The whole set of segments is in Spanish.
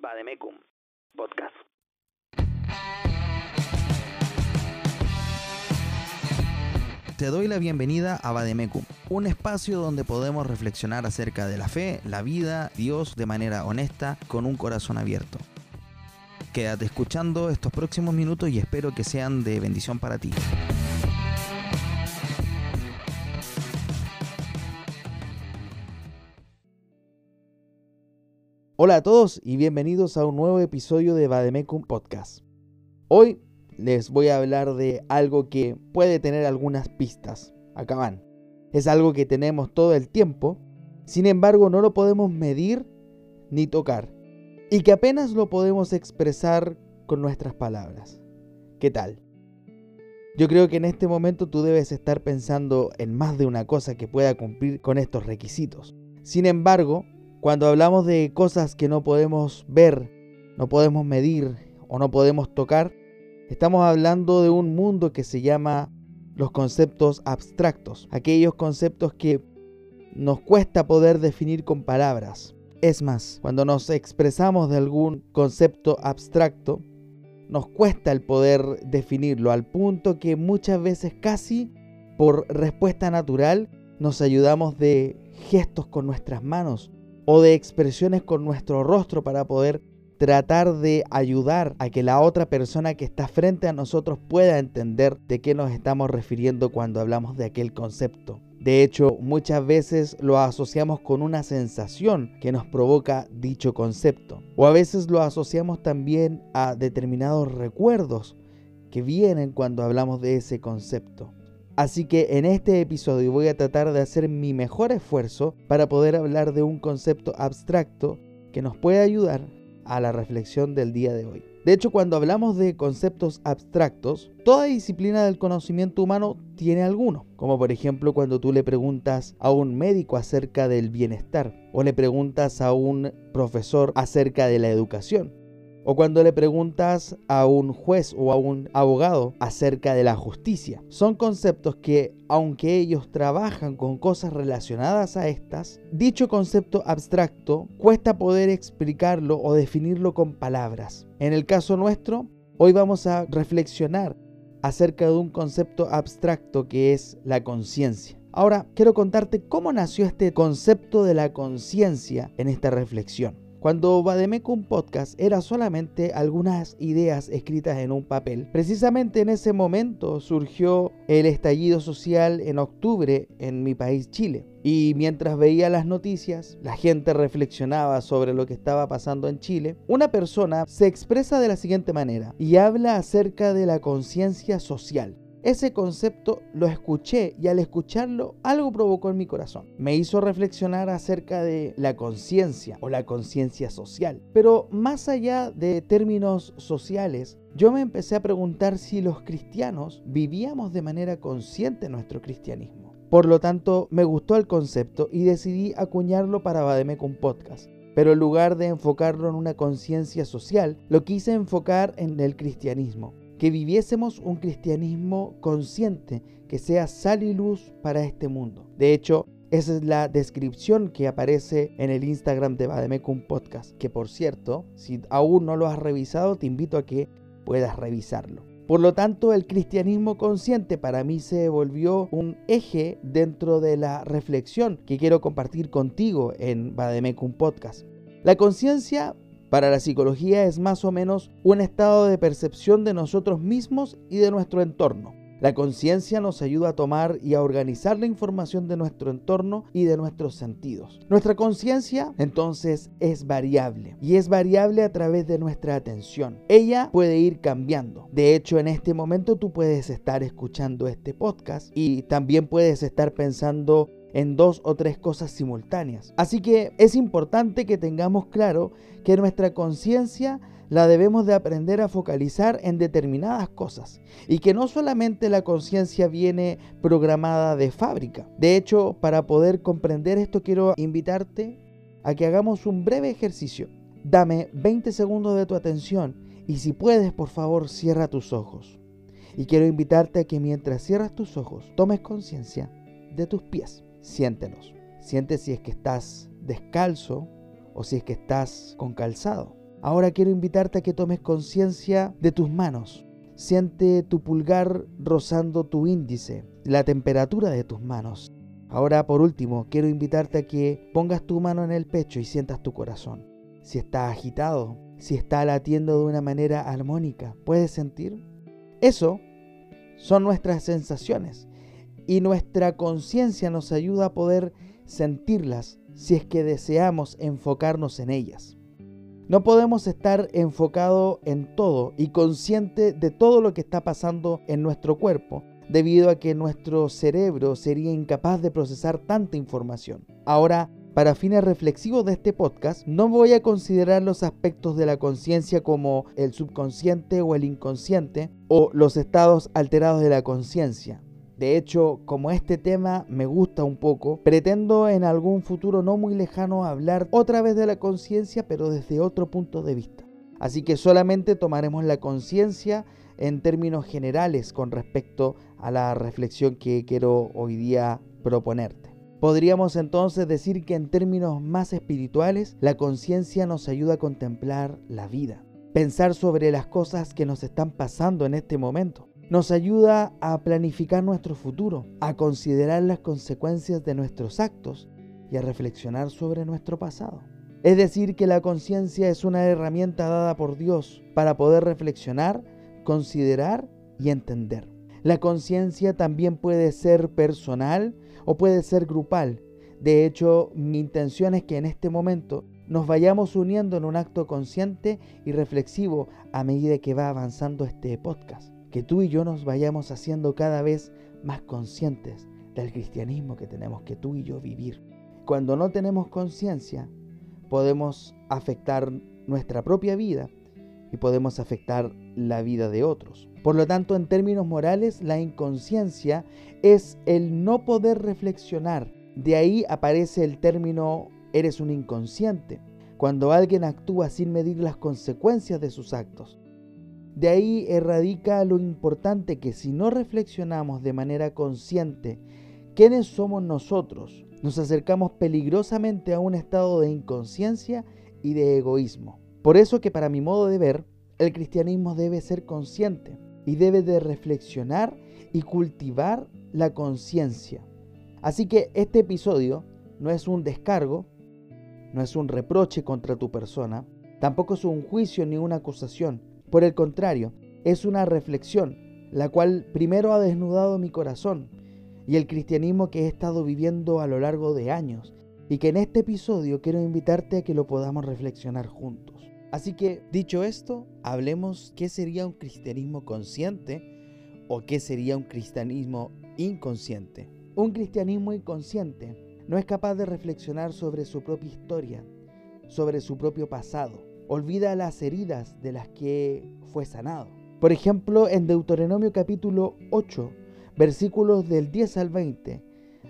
Bademecum Podcast. Te doy la bienvenida a Bademecum, un espacio donde podemos reflexionar acerca de la fe, la vida, Dios de manera honesta, con un corazón abierto. Quédate escuchando estos próximos minutos y espero que sean de bendición para ti. Hola a todos y bienvenidos a un nuevo episodio de Bademecum Podcast. Hoy les voy a hablar de algo que puede tener algunas pistas. Acá van. Es algo que tenemos todo el tiempo, sin embargo no lo podemos medir ni tocar. Y que apenas lo podemos expresar con nuestras palabras. ¿Qué tal? Yo creo que en este momento tú debes estar pensando en más de una cosa que pueda cumplir con estos requisitos. Sin embargo, cuando hablamos de cosas que no podemos ver, no podemos medir o no podemos tocar, estamos hablando de un mundo que se llama los conceptos abstractos, aquellos conceptos que nos cuesta poder definir con palabras. Es más, cuando nos expresamos de algún concepto abstracto, nos cuesta el poder definirlo al punto que muchas veces casi por respuesta natural nos ayudamos de gestos con nuestras manos o de expresiones con nuestro rostro para poder tratar de ayudar a que la otra persona que está frente a nosotros pueda entender de qué nos estamos refiriendo cuando hablamos de aquel concepto. De hecho, muchas veces lo asociamos con una sensación que nos provoca dicho concepto. O a veces lo asociamos también a determinados recuerdos que vienen cuando hablamos de ese concepto. Así que en este episodio voy a tratar de hacer mi mejor esfuerzo para poder hablar de un concepto abstracto que nos puede ayudar a la reflexión del día de hoy. De hecho, cuando hablamos de conceptos abstractos, toda disciplina del conocimiento humano tiene alguno, como por ejemplo cuando tú le preguntas a un médico acerca del bienestar o le preguntas a un profesor acerca de la educación o cuando le preguntas a un juez o a un abogado acerca de la justicia. Son conceptos que, aunque ellos trabajan con cosas relacionadas a estas, dicho concepto abstracto cuesta poder explicarlo o definirlo con palabras. En el caso nuestro, hoy vamos a reflexionar acerca de un concepto abstracto que es la conciencia. Ahora, quiero contarte cómo nació este concepto de la conciencia en esta reflexión. Cuando Bademecum Podcast era solamente algunas ideas escritas en un papel, precisamente en ese momento surgió el estallido social en octubre en mi país Chile. Y mientras veía las noticias, la gente reflexionaba sobre lo que estaba pasando en Chile, una persona se expresa de la siguiente manera y habla acerca de la conciencia social. Ese concepto lo escuché y al escucharlo algo provocó en mi corazón. Me hizo reflexionar acerca de la conciencia o la conciencia social. Pero más allá de términos sociales, yo me empecé a preguntar si los cristianos vivíamos de manera consciente nuestro cristianismo. Por lo tanto, me gustó el concepto y decidí acuñarlo para Bademecum Podcast pero en lugar de enfocarlo en una conciencia social, lo quise enfocar en el cristianismo que viviésemos un cristianismo consciente, que sea sal y luz para este mundo. De hecho, esa es la descripción que aparece en el Instagram de Bademecum Podcast, que por cierto, si aún no lo has revisado, te invito a que puedas revisarlo. Por lo tanto, el cristianismo consciente para mí se volvió un eje dentro de la reflexión que quiero compartir contigo en Bademecum Podcast. La conciencia para la psicología es más o menos un estado de percepción de nosotros mismos y de nuestro entorno. La conciencia nos ayuda a tomar y a organizar la información de nuestro entorno y de nuestros sentidos. Nuestra conciencia entonces es variable y es variable a través de nuestra atención. Ella puede ir cambiando. De hecho, en este momento tú puedes estar escuchando este podcast y también puedes estar pensando en dos o tres cosas simultáneas. Así que es importante que tengamos claro que nuestra conciencia la debemos de aprender a focalizar en determinadas cosas y que no solamente la conciencia viene programada de fábrica. De hecho, para poder comprender esto quiero invitarte a que hagamos un breve ejercicio. Dame 20 segundos de tu atención y si puedes, por favor, cierra tus ojos. Y quiero invitarte a que mientras cierras tus ojos, tomes conciencia de tus pies siéntelos. Siente si es que estás descalzo o si es que estás con calzado. Ahora quiero invitarte a que tomes conciencia de tus manos. Siente tu pulgar rozando tu índice, la temperatura de tus manos. Ahora por último, quiero invitarte a que pongas tu mano en el pecho y sientas tu corazón. Si está agitado, si está latiendo de una manera armónica, ¿puedes sentir? Eso son nuestras sensaciones y nuestra conciencia nos ayuda a poder sentirlas si es que deseamos enfocarnos en ellas. No podemos estar enfocado en todo y consciente de todo lo que está pasando en nuestro cuerpo, debido a que nuestro cerebro sería incapaz de procesar tanta información. Ahora, para fines reflexivos de este podcast, no voy a considerar los aspectos de la conciencia como el subconsciente o el inconsciente o los estados alterados de la conciencia. De hecho, como este tema me gusta un poco, pretendo en algún futuro no muy lejano hablar otra vez de la conciencia, pero desde otro punto de vista. Así que solamente tomaremos la conciencia en términos generales con respecto a la reflexión que quiero hoy día proponerte. Podríamos entonces decir que en términos más espirituales, la conciencia nos ayuda a contemplar la vida, pensar sobre las cosas que nos están pasando en este momento nos ayuda a planificar nuestro futuro, a considerar las consecuencias de nuestros actos y a reflexionar sobre nuestro pasado. Es decir, que la conciencia es una herramienta dada por Dios para poder reflexionar, considerar y entender. La conciencia también puede ser personal o puede ser grupal. De hecho, mi intención es que en este momento nos vayamos uniendo en un acto consciente y reflexivo a medida que va avanzando este podcast que tú y yo nos vayamos haciendo cada vez más conscientes del cristianismo que tenemos que tú y yo vivir. Cuando no tenemos conciencia, podemos afectar nuestra propia vida y podemos afectar la vida de otros. Por lo tanto, en términos morales, la inconsciencia es el no poder reflexionar. De ahí aparece el término eres un inconsciente, cuando alguien actúa sin medir las consecuencias de sus actos. De ahí erradica lo importante que si no reflexionamos de manera consciente quiénes somos nosotros, nos acercamos peligrosamente a un estado de inconsciencia y de egoísmo. Por eso que para mi modo de ver, el cristianismo debe ser consciente y debe de reflexionar y cultivar la conciencia. Así que este episodio no es un descargo, no es un reproche contra tu persona, tampoco es un juicio ni una acusación por el contrario, es una reflexión, la cual primero ha desnudado mi corazón y el cristianismo que he estado viviendo a lo largo de años y que en este episodio quiero invitarte a que lo podamos reflexionar juntos. Así que, dicho esto, hablemos qué sería un cristianismo consciente o qué sería un cristianismo inconsciente. Un cristianismo inconsciente no es capaz de reflexionar sobre su propia historia, sobre su propio pasado, olvida las heridas de las que fue sanado. Por ejemplo, en Deuteronomio capítulo 8, versículos del 10 al 20,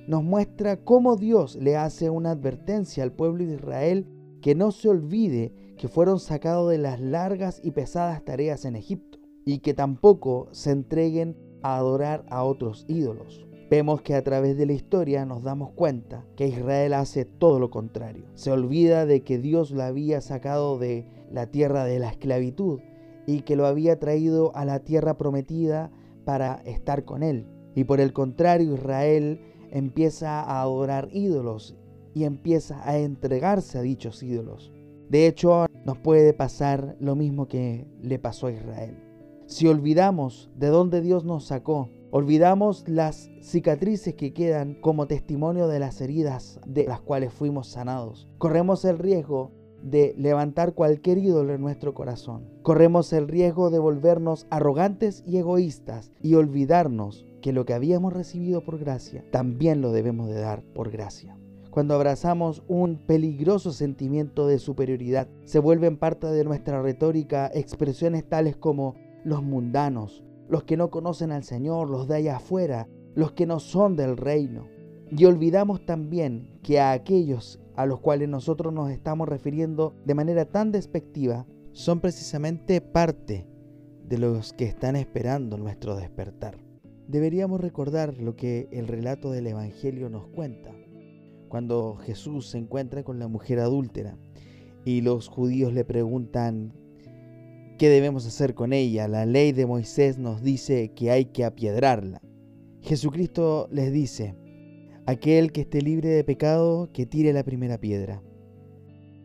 nos muestra cómo Dios le hace una advertencia al pueblo de Israel que no se olvide que fueron sacados de las largas y pesadas tareas en Egipto y que tampoco se entreguen a adorar a otros ídolos. Vemos que a través de la historia nos damos cuenta que Israel hace todo lo contrario. Se olvida de que Dios lo había sacado de la tierra de la esclavitud y que lo había traído a la tierra prometida para estar con él. Y por el contrario, Israel empieza a adorar ídolos y empieza a entregarse a dichos ídolos. De hecho, nos puede pasar lo mismo que le pasó a Israel. Si olvidamos de dónde Dios nos sacó, olvidamos las cicatrices que quedan como testimonio de las heridas de las cuales fuimos sanados, corremos el riesgo de levantar cualquier ídolo en nuestro corazón. Corremos el riesgo de volvernos arrogantes y egoístas y olvidarnos que lo que habíamos recibido por gracia también lo debemos de dar por gracia. Cuando abrazamos un peligroso sentimiento de superioridad, se vuelven parte de nuestra retórica expresiones tales como los mundanos, los que no conocen al Señor, los de allá afuera, los que no son del reino. Y olvidamos también que a aquellos a los cuales nosotros nos estamos refiriendo de manera tan despectiva son precisamente parte de los que están esperando nuestro despertar. Deberíamos recordar lo que el relato del Evangelio nos cuenta, cuando Jesús se encuentra con la mujer adúltera y los judíos le preguntan qué debemos hacer con ella. La ley de Moisés nos dice que hay que apiedrarla. Jesucristo les dice, aquel que esté libre de pecado, que tire la primera piedra.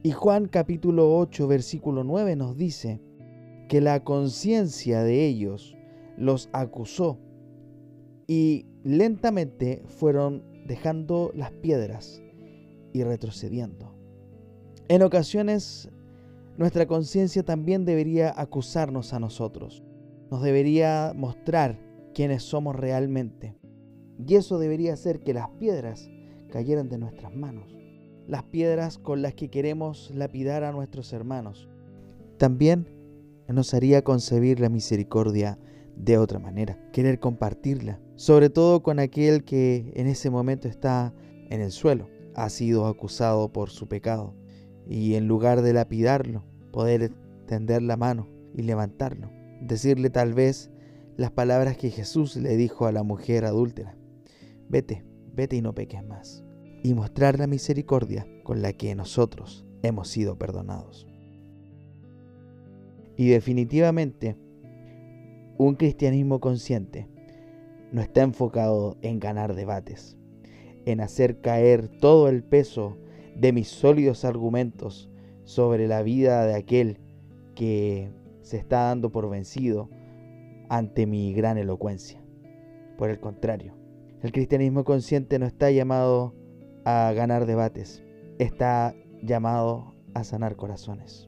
Y Juan capítulo 8, versículo 9 nos dice que la conciencia de ellos los acusó y lentamente fueron dejando las piedras y retrocediendo. En ocasiones nuestra conciencia también debería acusarnos a nosotros, nos debería mostrar quiénes somos realmente. Y eso debería hacer que las piedras cayeran de nuestras manos, las piedras con las que queremos lapidar a nuestros hermanos. También nos haría concebir la misericordia de otra manera, querer compartirla, sobre todo con aquel que en ese momento está en el suelo, ha sido acusado por su pecado, y en lugar de lapidarlo, poder tender la mano y levantarlo, decirle tal vez las palabras que Jesús le dijo a la mujer adúltera, vete, vete y no peques más, y mostrar la misericordia con la que nosotros hemos sido perdonados. Y definitivamente, un cristianismo consciente no está enfocado en ganar debates, en hacer caer todo el peso de mis sólidos argumentos sobre la vida de aquel que se está dando por vencido ante mi gran elocuencia. Por el contrario, el cristianismo consciente no está llamado a ganar debates, está llamado a sanar corazones.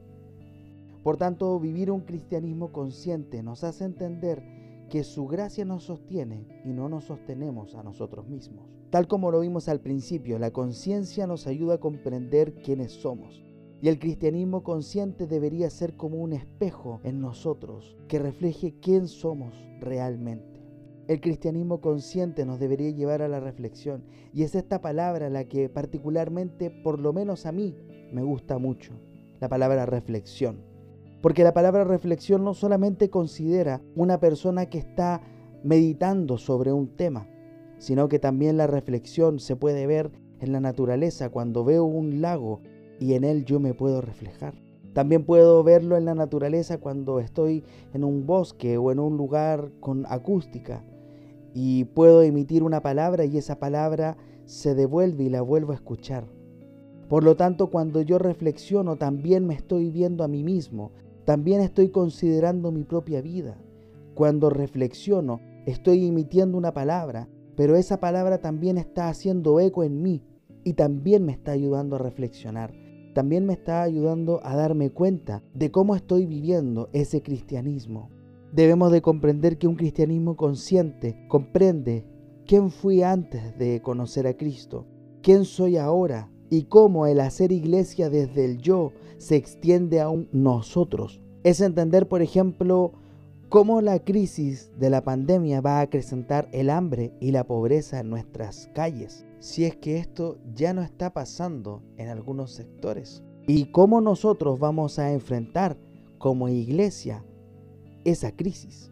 Por tanto, vivir un cristianismo consciente nos hace entender que su gracia nos sostiene y no nos sostenemos a nosotros mismos. Tal como lo vimos al principio, la conciencia nos ayuda a comprender quiénes somos. Y el cristianismo consciente debería ser como un espejo en nosotros que refleje quién somos realmente. El cristianismo consciente nos debería llevar a la reflexión y es esta palabra la que particularmente, por lo menos a mí, me gusta mucho, la palabra reflexión. Porque la palabra reflexión no solamente considera una persona que está meditando sobre un tema, sino que también la reflexión se puede ver en la naturaleza cuando veo un lago y en él yo me puedo reflejar. También puedo verlo en la naturaleza cuando estoy en un bosque o en un lugar con acústica y puedo emitir una palabra y esa palabra se devuelve y la vuelvo a escuchar. Por lo tanto, cuando yo reflexiono, también me estoy viendo a mí mismo, también estoy considerando mi propia vida. Cuando reflexiono, estoy emitiendo una palabra, pero esa palabra también está haciendo eco en mí y también me está ayudando a reflexionar. También me está ayudando a darme cuenta de cómo estoy viviendo ese cristianismo. Debemos de comprender que un cristianismo consciente comprende quién fui antes de conocer a Cristo, quién soy ahora y cómo el hacer iglesia desde el yo se extiende a un nosotros. Es entender, por ejemplo, cómo la crisis de la pandemia va a acrecentar el hambre y la pobreza en nuestras calles, si es que esto ya no está pasando en algunos sectores. Y cómo nosotros vamos a enfrentar como iglesia esa crisis.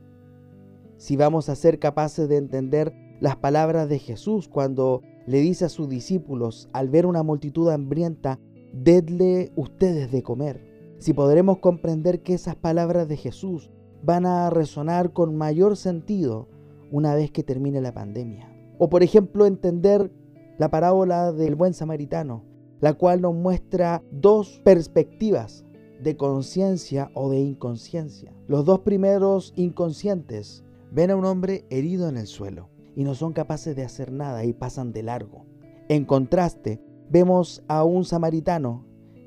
Si vamos a ser capaces de entender las palabras de Jesús cuando le dice a sus discípulos al ver una multitud hambrienta, dedle ustedes de comer. Si podremos comprender que esas palabras de Jesús van a resonar con mayor sentido una vez que termine la pandemia. O por ejemplo entender la parábola del buen samaritano, la cual nos muestra dos perspectivas de conciencia o de inconsciencia. Los dos primeros inconscientes ven a un hombre herido en el suelo y no son capaces de hacer nada y pasan de largo. En contraste, vemos a un samaritano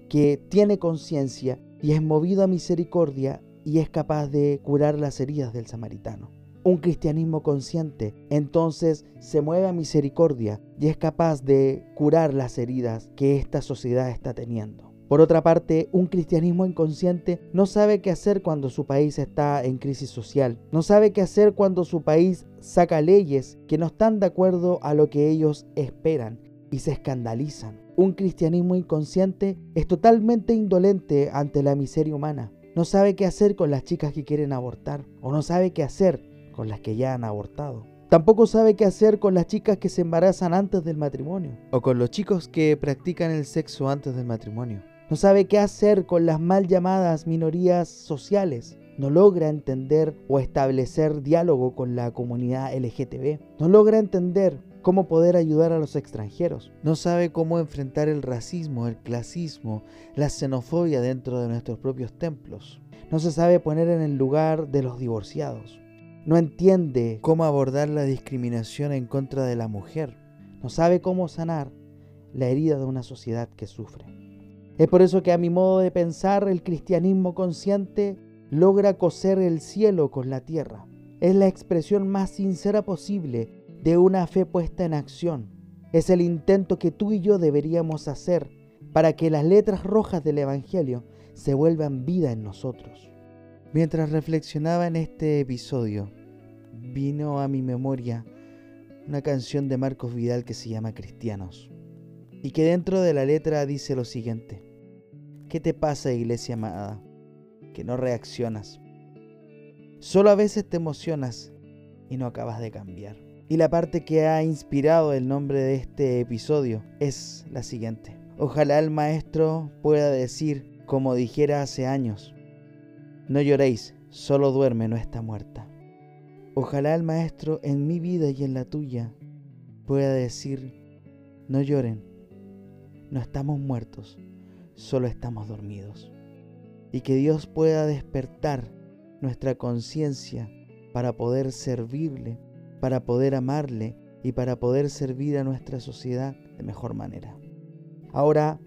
que tiene conciencia y es movido a misericordia y es capaz de curar las heridas del samaritano. Un cristianismo consciente entonces se mueve a misericordia y es capaz de curar las heridas que esta sociedad está teniendo. Por otra parte, un cristianismo inconsciente no sabe qué hacer cuando su país está en crisis social, no sabe qué hacer cuando su país saca leyes que no están de acuerdo a lo que ellos esperan y se escandalizan. Un cristianismo inconsciente es totalmente indolente ante la miseria humana. No sabe qué hacer con las chicas que quieren abortar o no sabe qué hacer con las que ya han abortado. Tampoco sabe qué hacer con las chicas que se embarazan antes del matrimonio o con los chicos que practican el sexo antes del matrimonio. No sabe qué hacer con las mal llamadas minorías sociales, no logra entender o establecer diálogo con la comunidad LGTB, no logra entender cómo poder ayudar a los extranjeros, no sabe cómo enfrentar el racismo, el clasismo, la xenofobia dentro de nuestros propios templos, no se sabe poner en el lugar de los divorciados, no entiende cómo abordar la discriminación en contra de la mujer, no sabe cómo sanar la herida de una sociedad que sufre. Es por eso que a mi modo de pensar el cristianismo consciente logra coser el cielo con la tierra. Es la expresión más sincera posible de una fe puesta en acción. Es el intento que tú y yo deberíamos hacer para que las letras rojas del Evangelio se vuelvan vida en nosotros. Mientras reflexionaba en este episodio, vino a mi memoria una canción de Marcos Vidal que se llama Cristianos y que dentro de la letra dice lo siguiente. ¿Qué te pasa, iglesia amada? Que no reaccionas. Solo a veces te emocionas y no acabas de cambiar. Y la parte que ha inspirado el nombre de este episodio es la siguiente. Ojalá el maestro pueda decir, como dijera hace años, no lloréis, solo duerme, no está muerta. Ojalá el maestro en mi vida y en la tuya pueda decir, no lloren, no estamos muertos, solo estamos dormidos. Y que Dios pueda despertar nuestra conciencia para poder servirle, para poder amarle y para poder servir a nuestra sociedad de mejor manera. Ahora,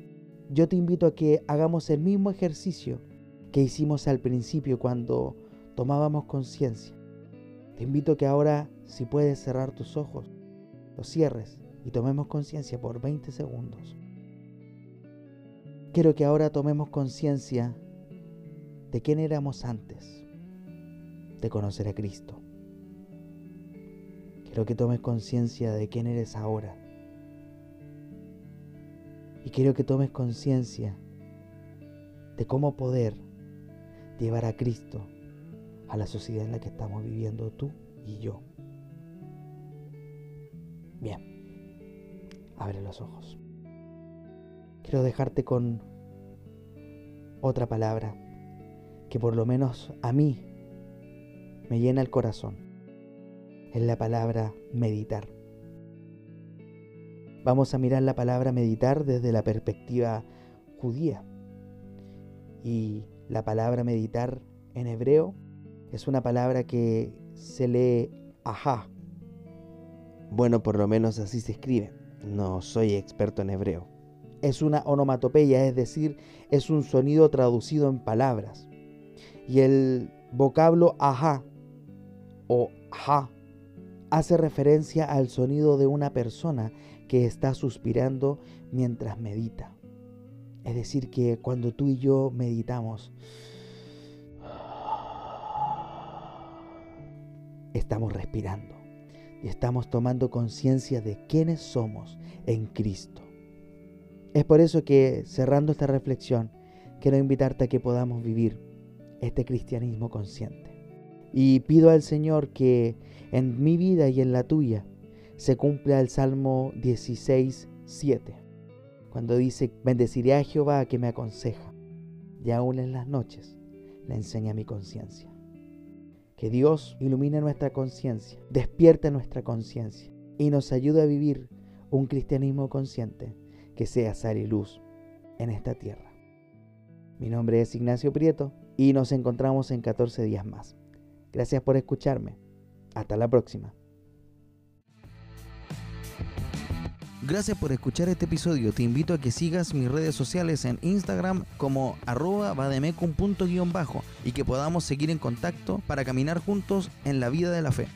yo te invito a que hagamos el mismo ejercicio que hicimos al principio cuando tomábamos conciencia. Te invito a que ahora, si puedes cerrar tus ojos, los cierres y tomemos conciencia por 20 segundos. Quiero que ahora tomemos conciencia de quién éramos antes de conocer a Cristo. Quiero que tomes conciencia de quién eres ahora. Y quiero que tomes conciencia de cómo poder llevar a Cristo a la sociedad en la que estamos viviendo tú y yo. Bien, abre los ojos quiero dejarte con otra palabra que por lo menos a mí me llena el corazón. Es la palabra meditar. Vamos a mirar la palabra meditar desde la perspectiva judía. Y la palabra meditar en hebreo es una palabra que se lee ajá. Bueno, por lo menos así se escribe. No soy experto en hebreo es una onomatopeya, es decir, es un sonido traducido en palabras. Y el vocablo ajá o ja hace referencia al sonido de una persona que está suspirando mientras medita. Es decir, que cuando tú y yo meditamos, estamos respirando y estamos tomando conciencia de quiénes somos en Cristo. Es por eso que, cerrando esta reflexión, quiero invitarte a que podamos vivir este cristianismo consciente. Y pido al Señor que en mi vida y en la tuya se cumpla el Salmo 16, 7, cuando dice, bendeciré a Jehová que me aconseja, y aún en las noches le enseña mi conciencia. Que Dios ilumine nuestra conciencia, despierte nuestra conciencia y nos ayude a vivir un cristianismo consciente que sea sal y luz en esta tierra. Mi nombre es Ignacio Prieto y nos encontramos en 14 días más. Gracias por escucharme. Hasta la próxima. Gracias por escuchar este episodio. Te invito a que sigas mis redes sociales en Instagram como arroba y que podamos seguir en contacto para caminar juntos en la vida de la fe.